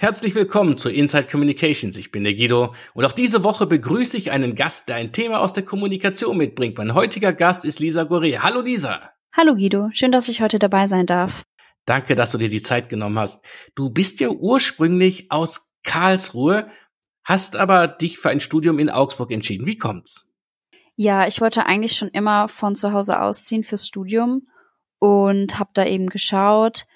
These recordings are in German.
Herzlich willkommen zu Inside Communications. Ich bin der Guido und auch diese Woche begrüße ich einen Gast, der ein Thema aus der Kommunikation mitbringt. Mein heutiger Gast ist Lisa Gore. Hallo Lisa. Hallo Guido, schön, dass ich heute dabei sein darf. Danke, dass du dir die Zeit genommen hast. Du bist ja ursprünglich aus Karlsruhe, hast aber dich für ein Studium in Augsburg entschieden. Wie kommt's? Ja, ich wollte eigentlich schon immer von zu Hause ausziehen fürs Studium und habe da eben geschaut,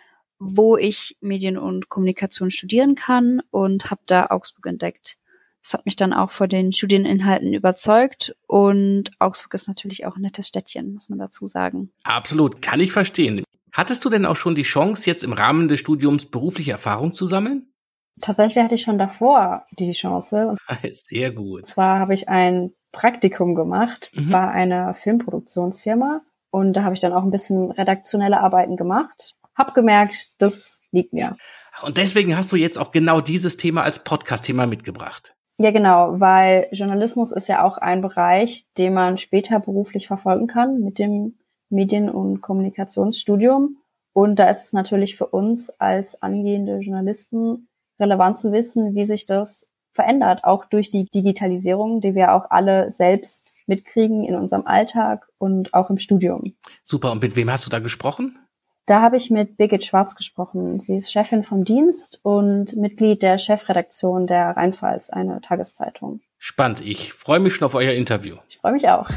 wo ich Medien und Kommunikation studieren kann und habe da Augsburg entdeckt. Das hat mich dann auch vor den Studieninhalten überzeugt und Augsburg ist natürlich auch ein nettes Städtchen, muss man dazu sagen. Absolut, kann ich verstehen. Hattest du denn auch schon die Chance, jetzt im Rahmen des Studiums berufliche Erfahrung zu sammeln? Tatsächlich hatte ich schon davor die Chance. Sehr gut. Und zwar habe ich ein Praktikum gemacht mhm. bei einer Filmproduktionsfirma und da habe ich dann auch ein bisschen redaktionelle Arbeiten gemacht hab gemerkt, das liegt mir. Und deswegen hast du jetzt auch genau dieses Thema als Podcast-Thema mitgebracht. Ja, genau, weil Journalismus ist ja auch ein Bereich, den man später beruflich verfolgen kann mit dem Medien- und Kommunikationsstudium. Und da ist es natürlich für uns als angehende Journalisten relevant zu wissen, wie sich das verändert, auch durch die Digitalisierung, die wir auch alle selbst mitkriegen in unserem Alltag und auch im Studium. Super, und mit wem hast du da gesprochen? Da habe ich mit Birgit Schwarz gesprochen. Sie ist Chefin vom Dienst und Mitglied der Chefredaktion der Rheinpfalz, eine Tageszeitung. Spannend. Ich freue mich schon auf euer Interview. Ich freue mich auch.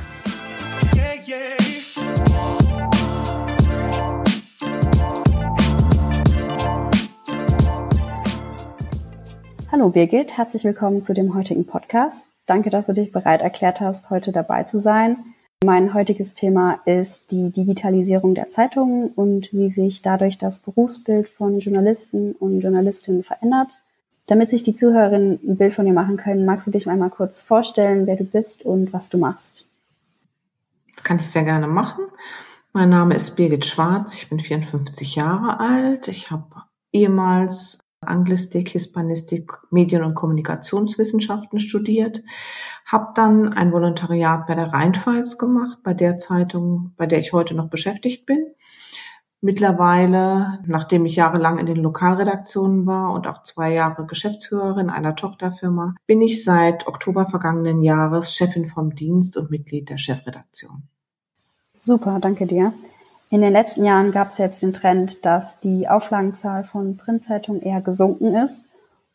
Hallo Birgit, herzlich willkommen zu dem heutigen Podcast. Danke, dass du dich bereit erklärt hast, heute dabei zu sein. Mein heutiges Thema ist die Digitalisierung der Zeitungen und wie sich dadurch das Berufsbild von Journalisten und Journalistinnen verändert. Damit sich die Zuhörerinnen ein Bild von dir machen können, magst du dich einmal kurz vorstellen, wer du bist und was du machst? Das kann ich sehr gerne machen. Mein Name ist Birgit Schwarz, ich bin 54 Jahre alt. Ich habe ehemals Anglistik, Hispanistik, Medien- und Kommunikationswissenschaften studiert, habe dann ein Volontariat bei der Rheinpfalz gemacht, bei der Zeitung, bei der ich heute noch beschäftigt bin. Mittlerweile, nachdem ich jahrelang in den Lokalredaktionen war und auch zwei Jahre Geschäftsführerin einer Tochterfirma, bin ich seit Oktober vergangenen Jahres Chefin vom Dienst und Mitglied der Chefredaktion. Super, danke dir. In den letzten Jahren gab es jetzt den Trend, dass die Auflagenzahl von Printzeitungen eher gesunken ist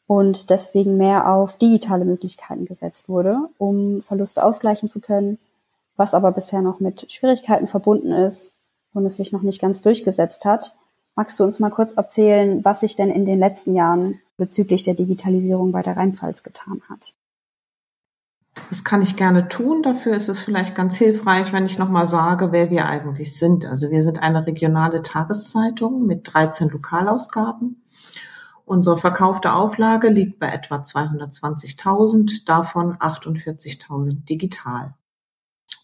und deswegen mehr auf digitale Möglichkeiten gesetzt wurde, um Verluste ausgleichen zu können, was aber bisher noch mit Schwierigkeiten verbunden ist und es sich noch nicht ganz durchgesetzt hat. Magst du uns mal kurz erzählen, was sich denn in den letzten Jahren bezüglich der Digitalisierung bei der Rheinpfalz getan hat? Das kann ich gerne tun. Dafür ist es vielleicht ganz hilfreich, wenn ich nochmal sage, wer wir eigentlich sind. Also wir sind eine regionale Tageszeitung mit 13 Lokalausgaben. Unsere verkaufte Auflage liegt bei etwa 220.000, davon 48.000 digital.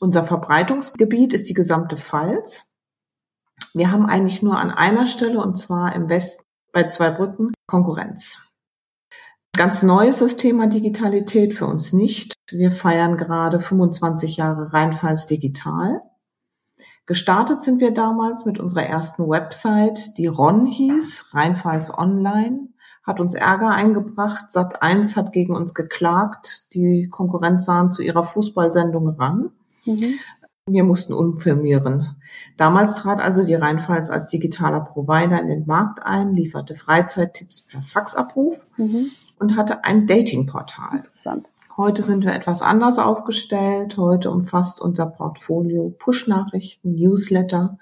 Unser Verbreitungsgebiet ist die gesamte Pfalz. Wir haben eigentlich nur an einer Stelle, und zwar im Westen bei zwei Brücken, Konkurrenz. Ganz neu ist das Thema Digitalität für uns nicht. Wir feiern gerade 25 Jahre Rheinpfalz Digital. Gestartet sind wir damals mit unserer ersten Website, die RON hieß, Rheinpfalz Online, hat uns Ärger eingebracht. Sat1 hat gegen uns geklagt. Die Konkurrenz sahen zu ihrer Fußballsendung ran. Mhm. Wir mussten umfirmieren. Damals trat also die Rheinpfalz als digitaler Provider in den Markt ein, lieferte Freizeittipps per Faxabruf mhm. und hatte ein Datingportal. Interessant. Heute sind wir etwas anders aufgestellt. Heute umfasst unser Portfolio Push-Nachrichten, Newsletter,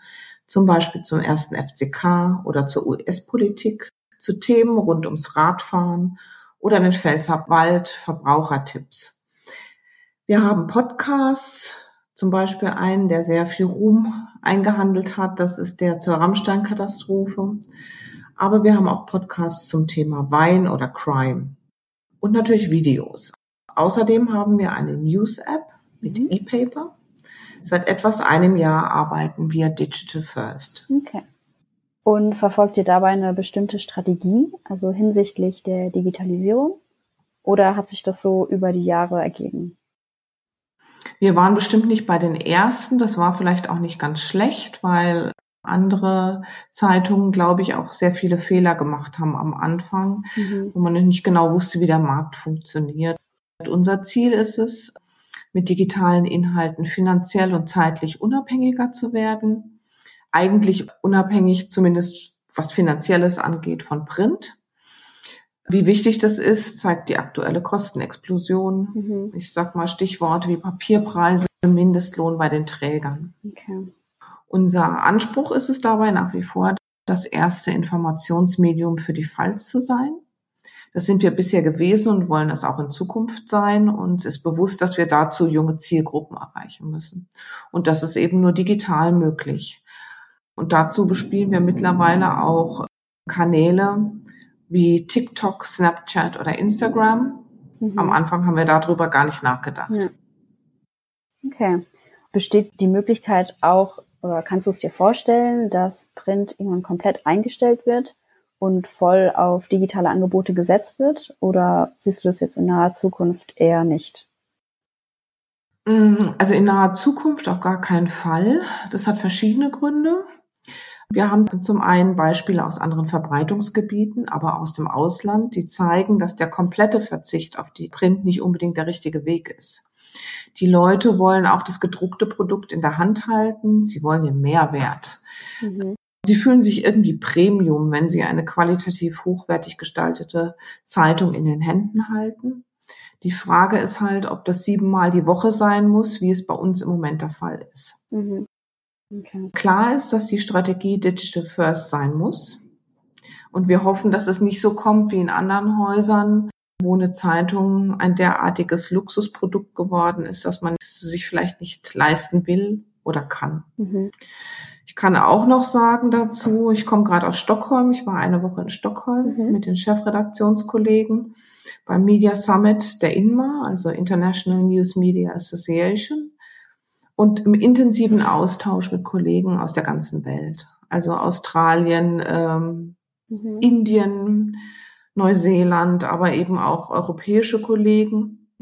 zum Beispiel zum ersten FCK oder zur US-Politik, zu Themen rund ums Radfahren oder den Pfälzer Wald, Verbrauchertipps. Wir haben Podcasts, zum Beispiel einen, der sehr viel Ruhm eingehandelt hat. Das ist der zur Rammstein-Katastrophe. Aber wir haben auch Podcasts zum Thema Wein oder Crime. Und natürlich Videos. Außerdem haben wir eine News-App mit mhm. E-Paper. Seit etwas einem Jahr arbeiten wir Digital First. Okay. Und verfolgt ihr dabei eine bestimmte Strategie, also hinsichtlich der Digitalisierung? Oder hat sich das so über die Jahre ergeben? Wir waren bestimmt nicht bei den ersten. Das war vielleicht auch nicht ganz schlecht, weil andere Zeitungen, glaube ich, auch sehr viele Fehler gemacht haben am Anfang, mhm. wo man nicht genau wusste, wie der Markt funktioniert. Und unser Ziel ist es, mit digitalen Inhalten finanziell und zeitlich unabhängiger zu werden. Eigentlich unabhängig, zumindest was Finanzielles angeht, von Print. Wie wichtig das ist, zeigt die aktuelle Kostenexplosion. Mhm. Ich sag mal Stichworte wie Papierpreise, Mindestlohn bei den Trägern. Okay. Unser Anspruch ist es dabei nach wie vor, das erste Informationsmedium für die Pfalz zu sein. Das sind wir bisher gewesen und wollen das auch in Zukunft sein. Uns ist bewusst, dass wir dazu junge Zielgruppen erreichen müssen. Und das ist eben nur digital möglich. Und dazu bespielen wir mittlerweile auch Kanäle wie TikTok, Snapchat oder Instagram. Mhm. Am Anfang haben wir darüber gar nicht nachgedacht. Ja. Okay. Besteht die Möglichkeit auch oder kannst du es dir vorstellen, dass Print irgendwann komplett eingestellt wird und voll auf digitale Angebote gesetzt wird? Oder siehst du das jetzt in naher Zukunft eher nicht? Mm, also in naher Zukunft auf gar keinen Fall. Das hat verschiedene Gründe. Wir haben zum einen Beispiele aus anderen Verbreitungsgebieten, aber aus dem Ausland, die zeigen, dass der komplette Verzicht auf die Print nicht unbedingt der richtige Weg ist. Die Leute wollen auch das gedruckte Produkt in der Hand halten. Sie wollen den Mehrwert. Mhm. Sie fühlen sich irgendwie Premium, wenn sie eine qualitativ hochwertig gestaltete Zeitung in den Händen halten. Die Frage ist halt, ob das siebenmal die Woche sein muss, wie es bei uns im Moment der Fall ist. Mhm. Okay. Klar ist, dass die Strategie Digital First sein muss. Und wir hoffen, dass es nicht so kommt wie in anderen Häusern, wo eine Zeitung ein derartiges Luxusprodukt geworden ist, dass man es sich vielleicht nicht leisten will oder kann. Mhm. Ich kann auch noch sagen dazu, ich komme gerade aus Stockholm, ich war eine Woche in Stockholm mhm. mit den Chefredaktionskollegen beim Media Summit der INMA, also International News Media Association, und im intensiven Austausch mit Kollegen aus der ganzen Welt, also Australien, ähm, mhm. Indien, Neuseeland, aber eben auch europäische Kollegen.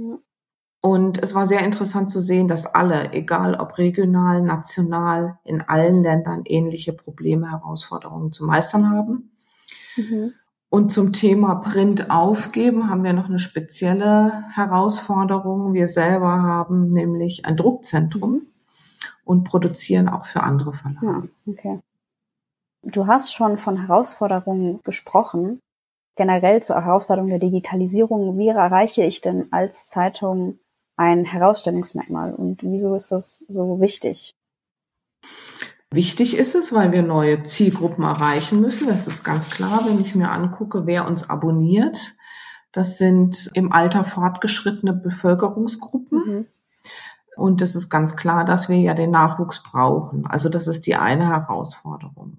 Und es war sehr interessant zu sehen, dass alle, egal ob regional, national, in allen Ländern ähnliche Probleme, Herausforderungen zu meistern haben. Mhm. Und zum Thema Print aufgeben haben wir noch eine spezielle Herausforderung. Wir selber haben nämlich ein Druckzentrum und produzieren auch für andere Verlage. Ja, okay. Du hast schon von Herausforderungen gesprochen generell zur Herausforderung der Digitalisierung, wie erreiche ich denn als Zeitung ein Herausstellungsmerkmal und wieso ist das so wichtig? Wichtig ist es, weil wir neue Zielgruppen erreichen müssen. Das ist ganz klar, wenn ich mir angucke, wer uns abonniert. Das sind im Alter fortgeschrittene Bevölkerungsgruppen. Mhm. Und es ist ganz klar, dass wir ja den Nachwuchs brauchen. Also das ist die eine Herausforderung.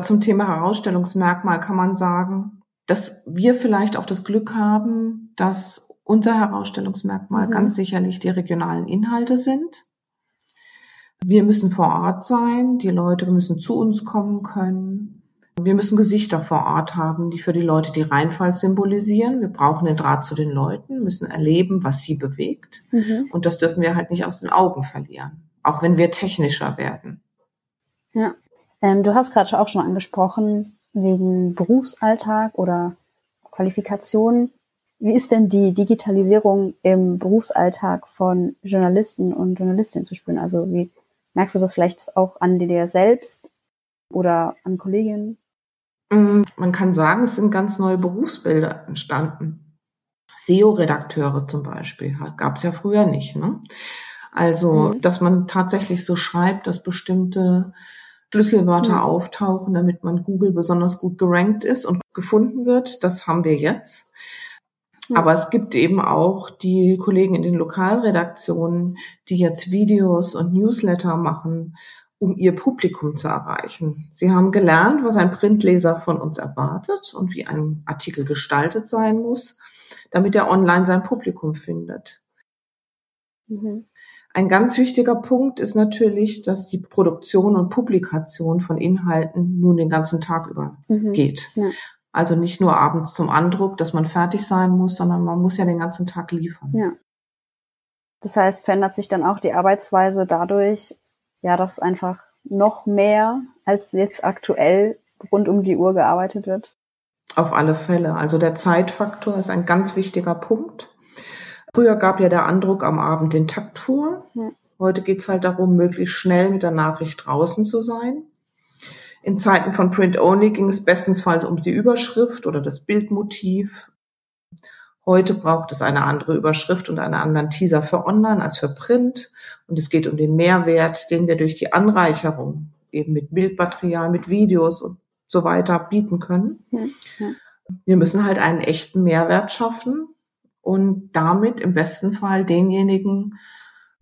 Zum Thema Herausstellungsmerkmal kann man sagen, dass wir vielleicht auch das Glück haben, dass unser Herausstellungsmerkmal mhm. ganz sicherlich die regionalen Inhalte sind. Wir müssen vor Ort sein, die Leute müssen zu uns kommen können. Wir müssen Gesichter vor Ort haben, die für die Leute die Rheinfall symbolisieren. Wir brauchen den Draht zu den Leuten, müssen erleben, was sie bewegt. Mhm. Und das dürfen wir halt nicht aus den Augen verlieren, auch wenn wir technischer werden. Ja, ähm, du hast gerade auch schon angesprochen, wegen Berufsalltag oder Qualifikation. Wie ist denn die Digitalisierung im Berufsalltag von Journalisten und Journalistinnen zu spüren? Also wie merkst du das vielleicht auch an dir selbst oder an Kolleginnen? Mm, man kann sagen, es sind ganz neue Berufsbilder entstanden. SEO-Redakteure zum Beispiel gab es ja früher nicht. Ne? Also, mhm. dass man tatsächlich so schreibt, dass bestimmte Schlüsselwörter mhm. auftauchen, damit man Google besonders gut gerankt ist und gefunden wird. Das haben wir jetzt. Aber es gibt eben auch die Kollegen in den Lokalredaktionen, die jetzt Videos und Newsletter machen, um ihr Publikum zu erreichen. Sie haben gelernt, was ein Printleser von uns erwartet und wie ein Artikel gestaltet sein muss, damit er online sein Publikum findet. Mhm. Ein ganz wichtiger Punkt ist natürlich, dass die Produktion und Publikation von Inhalten nun den ganzen Tag über mhm. geht. Ja. Also nicht nur abends zum Andruck, dass man fertig sein muss, sondern man muss ja den ganzen Tag liefern. Ja. Das heißt, verändert sich dann auch die Arbeitsweise dadurch, ja, dass einfach noch mehr, als jetzt aktuell rund um die Uhr gearbeitet wird? Auf alle Fälle. Also der Zeitfaktor ist ein ganz wichtiger Punkt. Früher gab ja der Andruck am Abend den Takt vor. Ja. Heute geht's halt darum, möglichst schnell mit der Nachricht draußen zu sein. In Zeiten von Print Only ging es bestensfalls um die Überschrift oder das Bildmotiv. Heute braucht es eine andere Überschrift und einen anderen Teaser für Online als für Print. Und es geht um den Mehrwert, den wir durch die Anreicherung eben mit Bildmaterial, mit Videos und so weiter bieten können. Ja, ja. Wir müssen halt einen echten Mehrwert schaffen und damit im besten Fall denjenigen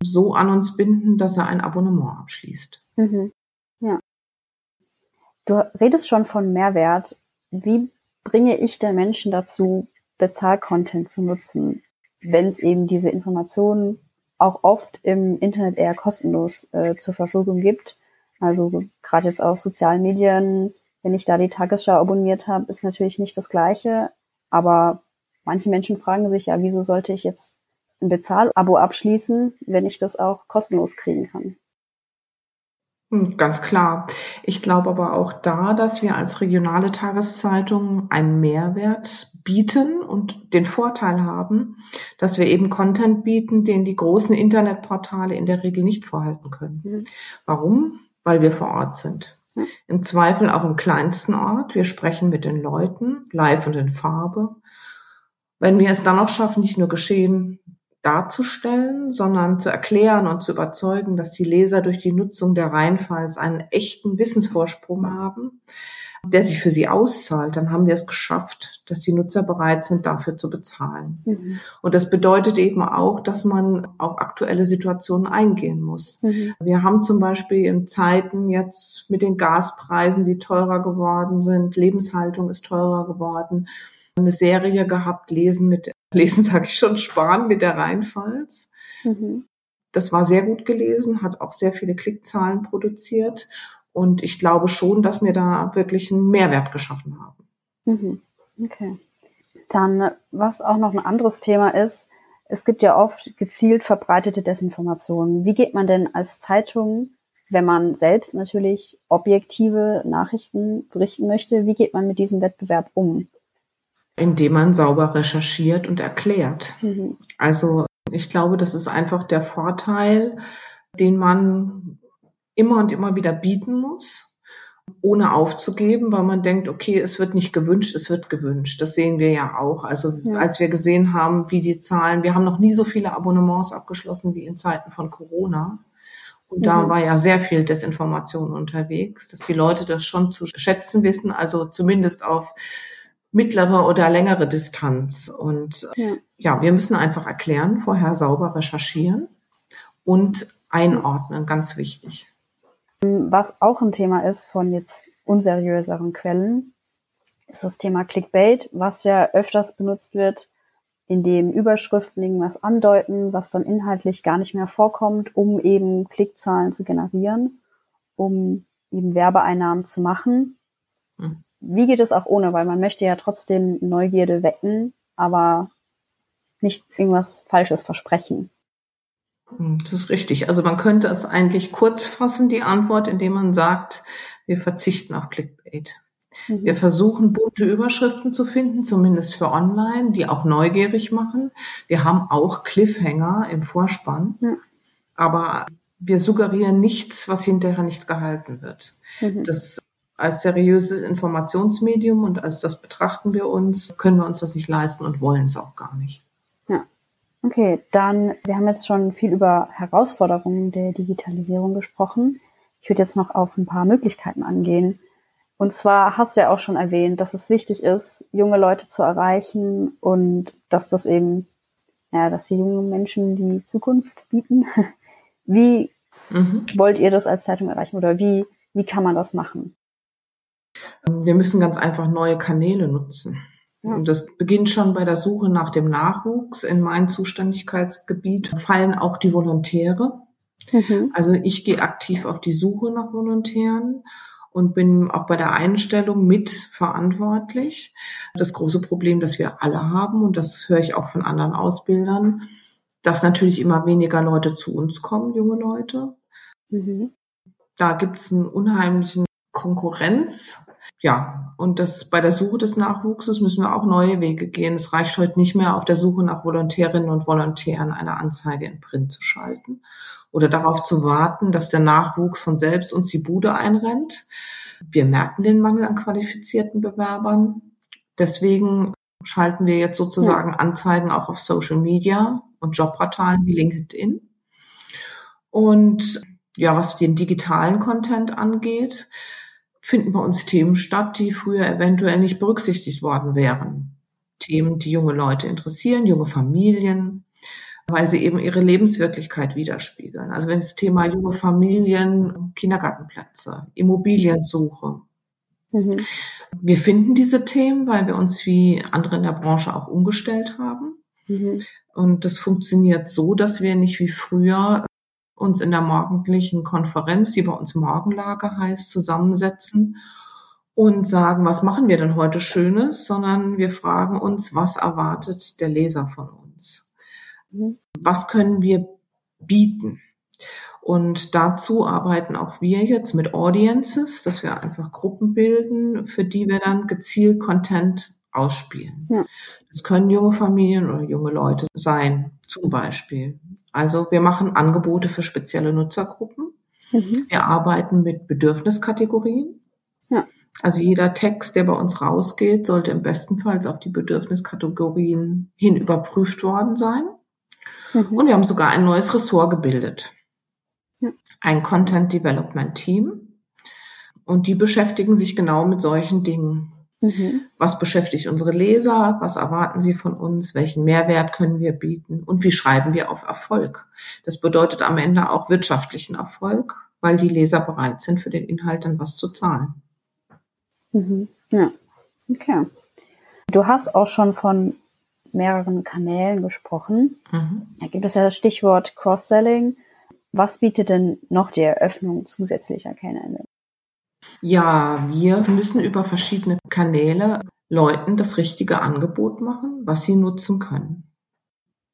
so an uns binden, dass er ein Abonnement abschließt. Mhm. Du redest schon von Mehrwert. Wie bringe ich den Menschen dazu, Bezahlcontent zu nutzen, wenn es eben diese Informationen auch oft im Internet eher kostenlos äh, zur Verfügung gibt? Also gerade jetzt auf sozialen Medien, wenn ich da die Tagesschau abonniert habe, ist natürlich nicht das Gleiche. Aber manche Menschen fragen sich ja, wieso sollte ich jetzt ein Bezahlabo abschließen, wenn ich das auch kostenlos kriegen kann. Hm, ganz klar. Ich glaube aber auch da, dass wir als regionale Tageszeitung einen Mehrwert bieten und den Vorteil haben, dass wir eben Content bieten, den die großen Internetportale in der Regel nicht vorhalten können. Mhm. Warum? Weil wir vor Ort sind. Mhm. Im Zweifel auch im kleinsten Ort. Wir sprechen mit den Leuten, live und in Farbe. Wenn wir es dann auch schaffen, nicht nur geschehen darzustellen, sondern zu erklären und zu überzeugen, dass die Leser durch die Nutzung der Rheinfalls einen echten Wissensvorsprung haben, der sich für sie auszahlt, dann haben wir es geschafft, dass die Nutzer bereit sind, dafür zu bezahlen. Mhm. Und das bedeutet eben auch, dass man auf aktuelle Situationen eingehen muss. Mhm. Wir haben zum Beispiel in Zeiten jetzt mit den Gaspreisen, die teurer geworden sind, Lebenshaltung ist teurer geworden, eine Serie gehabt, Lesen mit Lesen sage ich schon, Sparen mit der Rheinpfalz. Mhm. Das war sehr gut gelesen, hat auch sehr viele Klickzahlen produziert. Und ich glaube schon, dass wir da wirklich einen Mehrwert geschaffen haben. Mhm. Okay. Dann, was auch noch ein anderes Thema ist, es gibt ja oft gezielt verbreitete Desinformationen. Wie geht man denn als Zeitung, wenn man selbst natürlich objektive Nachrichten berichten möchte, wie geht man mit diesem Wettbewerb um? Indem man sauber recherchiert und erklärt. Mhm. Also ich glaube, das ist einfach der Vorteil, den man immer und immer wieder bieten muss, ohne aufzugeben, weil man denkt, okay, es wird nicht gewünscht, es wird gewünscht. Das sehen wir ja auch. Also ja. als wir gesehen haben, wie die Zahlen, wir haben noch nie so viele Abonnements abgeschlossen wie in Zeiten von Corona. Und mhm. da war ja sehr viel Desinformation unterwegs, dass die Leute das schon zu schätzen wissen, also zumindest auf mittlere oder längere Distanz. Und ja. ja, wir müssen einfach erklären, vorher sauber recherchieren und einordnen, ganz wichtig. Was auch ein Thema ist von jetzt unseriöseren Quellen, ist das Thema Clickbait, was ja öfters benutzt wird, indem Überschriften irgendwas andeuten, was dann inhaltlich gar nicht mehr vorkommt, um eben Klickzahlen zu generieren, um eben Werbeeinnahmen zu machen. Hm wie geht es auch ohne? Weil man möchte ja trotzdem Neugierde wecken, aber nicht irgendwas Falsches versprechen. Hm, das ist richtig. Also man könnte es eigentlich kurz fassen, die Antwort, indem man sagt, wir verzichten auf Clickbait. Mhm. Wir versuchen bunte Überschriften zu finden, zumindest für online, die auch neugierig machen. Wir haben auch Cliffhanger im Vorspann, ja. aber wir suggerieren nichts, was hinterher nicht gehalten wird. Mhm. Das als seriöses Informationsmedium und als das betrachten wir uns, können wir uns das nicht leisten und wollen es auch gar nicht. Ja. Okay, dann, wir haben jetzt schon viel über Herausforderungen der Digitalisierung gesprochen. Ich würde jetzt noch auf ein paar Möglichkeiten angehen. Und zwar hast du ja auch schon erwähnt, dass es wichtig ist, junge Leute zu erreichen und dass das eben, ja, dass die jungen Menschen die Zukunft bieten. Wie mhm. wollt ihr das als Zeitung erreichen oder wie, wie kann man das machen? Wir müssen ganz einfach neue Kanäle nutzen. Und das beginnt schon bei der Suche nach dem Nachwuchs. In mein Zuständigkeitsgebiet fallen auch die Volontäre. Mhm. Also ich gehe aktiv auf die Suche nach Volontären und bin auch bei der Einstellung mitverantwortlich. Das große Problem, das wir alle haben, und das höre ich auch von anderen Ausbildern, dass natürlich immer weniger Leute zu uns kommen, junge Leute. Mhm. Da gibt es einen unheimlichen Konkurrenz. Ja, und das bei der Suche des Nachwuchses müssen wir auch neue Wege gehen. Es reicht heute nicht mehr, auf der Suche nach Volontärinnen und Volontären eine Anzeige in Print zu schalten oder darauf zu warten, dass der Nachwuchs von selbst uns die Bude einrennt. Wir merken den Mangel an qualifizierten Bewerbern. Deswegen schalten wir jetzt sozusagen Anzeigen auch auf Social Media und Jobportalen wie LinkedIn. Und ja, was den digitalen Content angeht, finden bei uns Themen statt, die früher eventuell nicht berücksichtigt worden wären. Themen, die junge Leute interessieren, junge Familien, weil sie eben ihre Lebenswirklichkeit widerspiegeln. Also wenn das Thema junge Familien, Kindergartenplätze, Immobiliensuche. Mhm. Wir finden diese Themen, weil wir uns wie andere in der Branche auch umgestellt haben. Mhm. Und das funktioniert so, dass wir nicht wie früher uns in der morgendlichen Konferenz, die bei uns Morgenlage heißt, zusammensetzen und sagen, was machen wir denn heute Schönes, sondern wir fragen uns, was erwartet der Leser von uns? Was können wir bieten? Und dazu arbeiten auch wir jetzt mit Audiences, dass wir einfach Gruppen bilden, für die wir dann gezielt Content ausspielen. Ja. Das können junge Familien oder junge Leute sein, zum Beispiel. Also wir machen Angebote für spezielle Nutzergruppen. Mhm. Wir arbeiten mit Bedürfniskategorien. Ja. Also jeder Text, der bei uns rausgeht, sollte im bestenfalls auf die Bedürfniskategorien hin überprüft worden sein. Mhm. Und wir haben sogar ein neues Ressort gebildet. Ja. Ein Content Development Team. Und die beschäftigen sich genau mit solchen Dingen. Mhm. Was beschäftigt unsere Leser? Was erwarten sie von uns? Welchen Mehrwert können wir bieten? Und wie schreiben wir auf Erfolg? Das bedeutet am Ende auch wirtschaftlichen Erfolg, weil die Leser bereit sind, für den Inhalt dann was zu zahlen. Mhm. Ja, okay. Du hast auch schon von mehreren Kanälen gesprochen. Mhm. Da gibt es ja das Stichwort Cross-Selling. Was bietet denn noch die Eröffnung zusätzlicher Kanäle? Ja, wir müssen über verschiedene Kanäle Leuten das richtige Angebot machen, was sie nutzen können.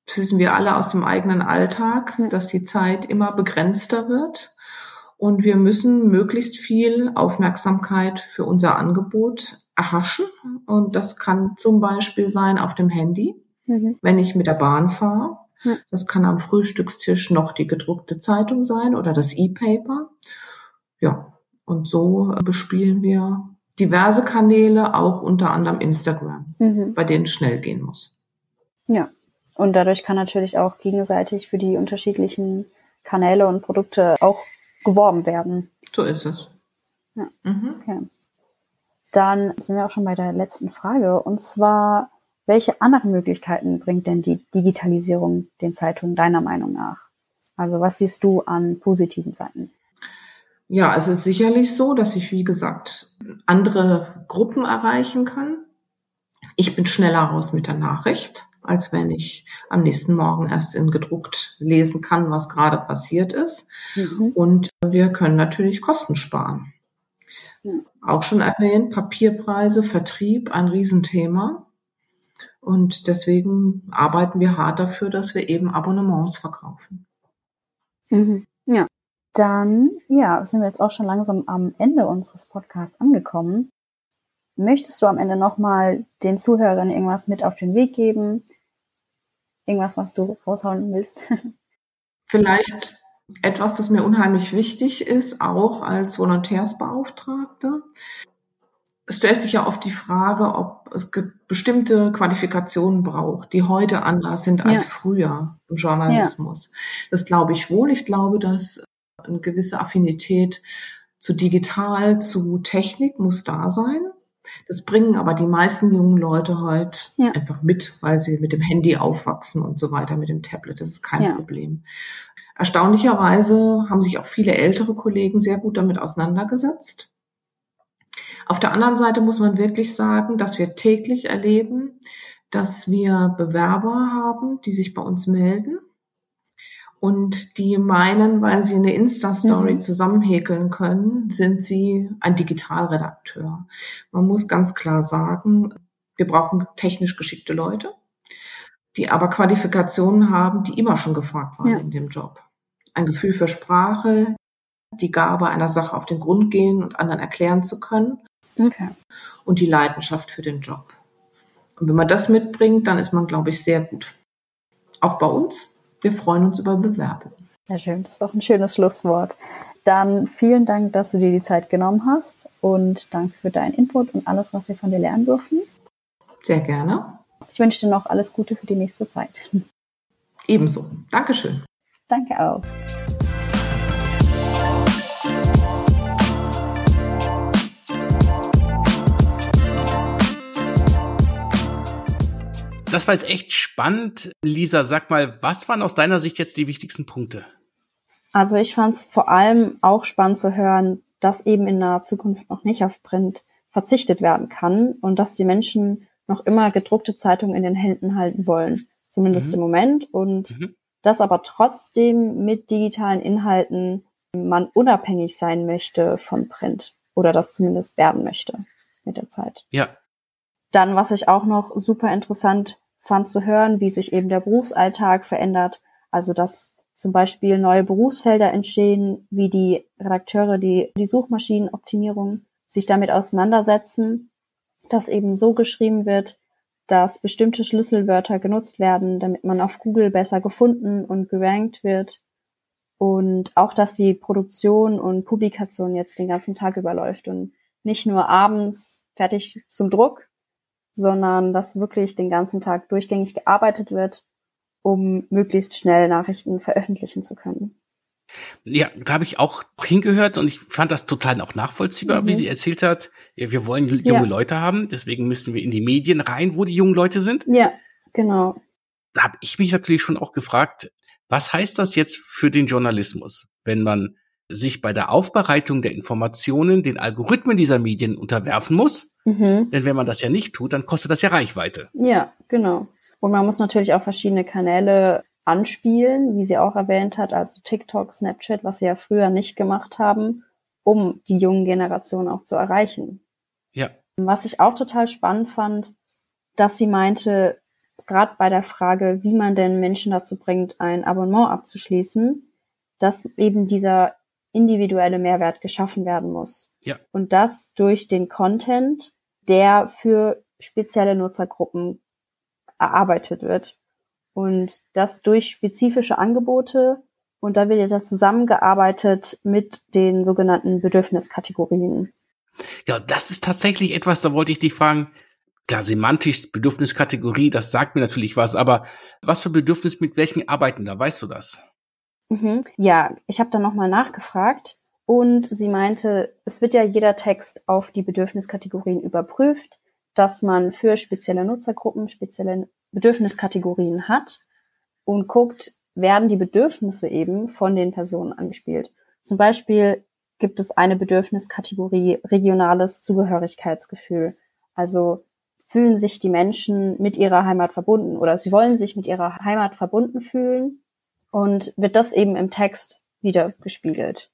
Das wissen wir alle aus dem eigenen Alltag, dass die Zeit immer begrenzter wird. Und wir müssen möglichst viel Aufmerksamkeit für unser Angebot erhaschen. Und das kann zum Beispiel sein auf dem Handy, mhm. wenn ich mit der Bahn fahre. Das kann am Frühstückstisch noch die gedruckte Zeitung sein oder das E-Paper. Ja, und so bespielen wir diverse Kanäle, auch unter anderem Instagram, mhm. bei denen es schnell gehen muss. Ja, und dadurch kann natürlich auch gegenseitig für die unterschiedlichen Kanäle und Produkte auch geworben werden. So ist es. Ja. Mhm. Okay. Dann sind wir auch schon bei der letzten Frage. Und zwar, welche anderen Möglichkeiten bringt denn die Digitalisierung den Zeitungen deiner Meinung nach? Also was siehst du an positiven Seiten? Ja, es ist sicherlich so, dass ich, wie gesagt, andere Gruppen erreichen kann. Ich bin schneller raus mit der Nachricht, als wenn ich am nächsten Morgen erst in gedruckt lesen kann, was gerade passiert ist. Mhm. Und wir können natürlich Kosten sparen. Ja. Auch schon erwähnt, Papierpreise, Vertrieb, ein Riesenthema. Und deswegen arbeiten wir hart dafür, dass wir eben Abonnements verkaufen. Mhm. Dann, ja, sind wir jetzt auch schon langsam am Ende unseres Podcasts angekommen. Möchtest du am Ende nochmal den Zuhörern irgendwas mit auf den Weg geben? Irgendwas, was du raushauen willst? Vielleicht etwas, das mir unheimlich wichtig ist, auch als Volontärsbeauftragte. Es stellt sich ja oft die Frage, ob es bestimmte Qualifikationen braucht, die heute anders sind als ja. früher im Journalismus. Ja. Das glaube ich wohl. Ich glaube, dass eine gewisse Affinität zu digital, zu Technik muss da sein. Das bringen aber die meisten jungen Leute heute ja. einfach mit, weil sie mit dem Handy aufwachsen und so weiter, mit dem Tablet. Das ist kein ja. Problem. Erstaunlicherweise haben sich auch viele ältere Kollegen sehr gut damit auseinandergesetzt. Auf der anderen Seite muss man wirklich sagen, dass wir täglich erleben, dass wir Bewerber haben, die sich bei uns melden und die meinen, weil sie eine Insta-Story mhm. zusammenhäkeln können, sind sie ein Digitalredakteur. Man muss ganz klar sagen, wir brauchen technisch geschickte Leute, die aber Qualifikationen haben, die immer schon gefragt waren ja. in dem Job. Ein Gefühl für Sprache, die Gabe einer Sache auf den Grund gehen und anderen erklären zu können okay. und die Leidenschaft für den Job. Und wenn man das mitbringt, dann ist man, glaube ich, sehr gut. Auch bei uns. Wir freuen uns über Bewerbungen. Sehr schön, das ist doch ein schönes Schlusswort. Dann vielen Dank, dass du dir die Zeit genommen hast und danke für deinen Input und alles, was wir von dir lernen dürfen. Sehr gerne. Ich wünsche dir noch alles Gute für die nächste Zeit. Ebenso. Dankeschön. Danke auch. Das war jetzt echt spannend. Lisa, sag mal, was waren aus deiner Sicht jetzt die wichtigsten Punkte? Also ich fand es vor allem auch spannend zu hören, dass eben in naher Zukunft noch nicht auf Print verzichtet werden kann und dass die Menschen noch immer gedruckte Zeitungen in den Händen halten wollen, zumindest mhm. im Moment. Und mhm. dass aber trotzdem mit digitalen Inhalten man unabhängig sein möchte von Print oder das zumindest werden möchte mit der Zeit. Ja, dann, was ich auch noch super interessant fand zu hören, wie sich eben der Berufsalltag verändert. Also, dass zum Beispiel neue Berufsfelder entstehen, wie die Redakteure, die die Suchmaschinenoptimierung sich damit auseinandersetzen, dass eben so geschrieben wird, dass bestimmte Schlüsselwörter genutzt werden, damit man auf Google besser gefunden und gerankt wird. Und auch, dass die Produktion und Publikation jetzt den ganzen Tag überläuft und nicht nur abends fertig zum Druck, sondern dass wirklich den ganzen Tag durchgängig gearbeitet wird, um möglichst schnell Nachrichten veröffentlichen zu können. Ja, da habe ich auch hingehört und ich fand das total auch nachvollziehbar, mhm. wie sie erzählt hat. Ja, wir wollen junge ja. Leute haben, deswegen müssen wir in die Medien rein, wo die jungen Leute sind. Ja, genau. Da habe ich mich natürlich schon auch gefragt, was heißt das jetzt für den Journalismus, wenn man sich bei der Aufbereitung der Informationen den Algorithmen dieser Medien unterwerfen muss. Mhm. Denn wenn man das ja nicht tut, dann kostet das ja Reichweite. Ja, genau. Und man muss natürlich auch verschiedene Kanäle anspielen, wie sie auch erwähnt hat, also TikTok, Snapchat, was sie ja früher nicht gemacht haben, um die jungen Generationen auch zu erreichen. Ja. Was ich auch total spannend fand, dass sie meinte, gerade bei der Frage, wie man denn Menschen dazu bringt, ein Abonnement abzuschließen, dass eben dieser individuelle Mehrwert geschaffen werden muss. Ja. Und das durch den Content, der für spezielle Nutzergruppen erarbeitet wird. Und das durch spezifische Angebote. Und da wird ja zusammengearbeitet mit den sogenannten Bedürfniskategorien. Ja, das ist tatsächlich etwas, da wollte ich dich fragen, klar, semantisch Bedürfniskategorie, das sagt mir natürlich was, aber was für Bedürfnis mit welchen arbeiten da, weißt du das? Mhm. Ja, ich habe dann nochmal nachgefragt und sie meinte, es wird ja jeder Text auf die Bedürfniskategorien überprüft, dass man für spezielle Nutzergruppen spezielle Bedürfniskategorien hat und guckt, werden die Bedürfnisse eben von den Personen angespielt. Zum Beispiel gibt es eine Bedürfniskategorie regionales Zugehörigkeitsgefühl. Also fühlen sich die Menschen mit ihrer Heimat verbunden oder sie wollen sich mit ihrer Heimat verbunden fühlen und wird das eben im Text wieder gespiegelt.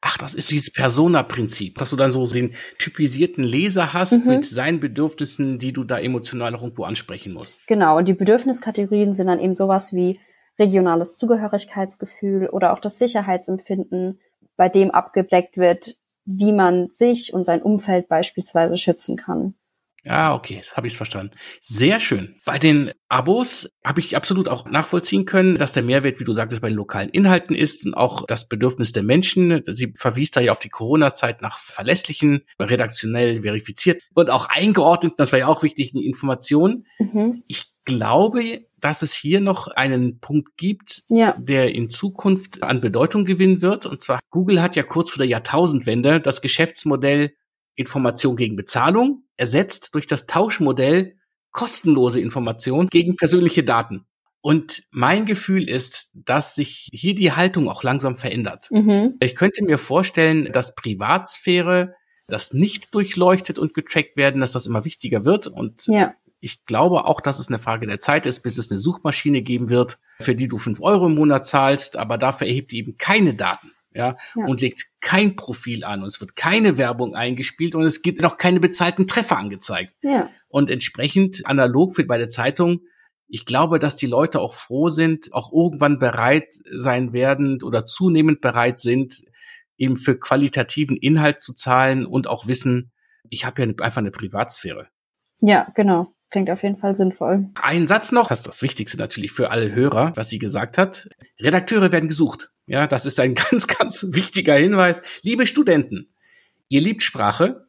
Ach, das ist dieses Persona-Prinzip, dass du dann so den typisierten Leser hast mhm. mit seinen Bedürfnissen, die du da emotional auch irgendwo ansprechen musst. Genau, und die Bedürfniskategorien sind dann eben sowas wie regionales Zugehörigkeitsgefühl oder auch das Sicherheitsempfinden, bei dem abgedeckt wird, wie man sich und sein Umfeld beispielsweise schützen kann. Ah, okay, jetzt habe ich es verstanden. Sehr schön. Bei den Abos habe ich absolut auch nachvollziehen können, dass der Mehrwert, wie du sagtest, bei den lokalen Inhalten ist und auch das Bedürfnis der Menschen. Sie verwies da ja auf die Corona-Zeit nach verlässlichen, redaktionell verifiziert und auch eingeordnet, das war ja auch wichtig, Informationen. Mhm. Ich glaube, dass es hier noch einen Punkt gibt, ja. der in Zukunft an Bedeutung gewinnen wird. Und zwar, Google hat ja kurz vor der Jahrtausendwende das Geschäftsmodell Information gegen Bezahlung ersetzt durch das Tauschmodell kostenlose Information gegen persönliche Daten. Und mein Gefühl ist, dass sich hier die Haltung auch langsam verändert. Mhm. Ich könnte mir vorstellen, dass Privatsphäre, das nicht durchleuchtet und getrackt werden, dass das immer wichtiger wird. Und ja. ich glaube auch, dass es eine Frage der Zeit ist, bis es eine Suchmaschine geben wird, für die du fünf Euro im Monat zahlst, aber dafür erhebt die eben keine Daten ja, ja, und legt kein Profil an und es wird keine Werbung eingespielt und es gibt noch keine bezahlten Treffer angezeigt. Ja. Und entsprechend analog für bei der Zeitung, ich glaube, dass die Leute auch froh sind, auch irgendwann bereit sein werden oder zunehmend bereit sind, eben für qualitativen Inhalt zu zahlen und auch wissen, ich habe ja einfach eine Privatsphäre. Ja, genau. Klingt auf jeden Fall sinnvoll. Ein Satz noch, das ist das Wichtigste natürlich für alle Hörer, was sie gesagt hat. Redakteure werden gesucht. Ja, das ist ein ganz, ganz wichtiger Hinweis. Liebe Studenten, ihr liebt Sprache,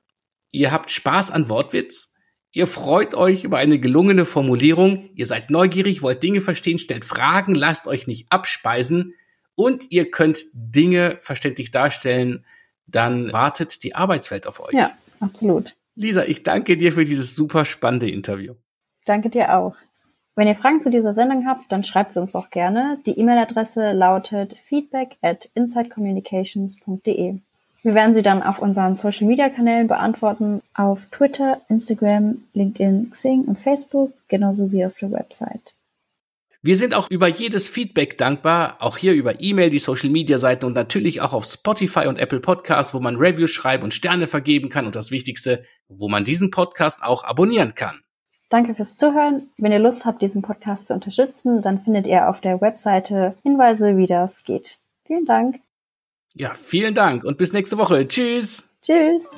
ihr habt Spaß an Wortwitz, ihr freut euch über eine gelungene Formulierung, ihr seid neugierig, wollt Dinge verstehen, stellt Fragen, lasst euch nicht abspeisen und ihr könnt Dinge verständlich darstellen, dann wartet die Arbeitswelt auf euch. Ja, absolut. Lisa, ich danke dir für dieses super spannende Interview. Danke dir auch. Wenn ihr Fragen zu dieser Sendung habt, dann schreibt sie uns doch gerne. Die E-Mail-Adresse lautet feedback at insidecommunications.de. Wir werden sie dann auf unseren Social-Media-Kanälen beantworten, auf Twitter, Instagram, LinkedIn, Xing und Facebook, genauso wie auf der Website. Wir sind auch über jedes Feedback dankbar, auch hier über E-Mail, die Social Media Seiten und natürlich auch auf Spotify und Apple Podcasts, wo man Reviews schreiben und Sterne vergeben kann und das Wichtigste, wo man diesen Podcast auch abonnieren kann. Danke fürs Zuhören. Wenn ihr Lust habt, diesen Podcast zu unterstützen, dann findet ihr auf der Webseite Hinweise, wie das geht. Vielen Dank. Ja, vielen Dank und bis nächste Woche. Tschüss. Tschüss.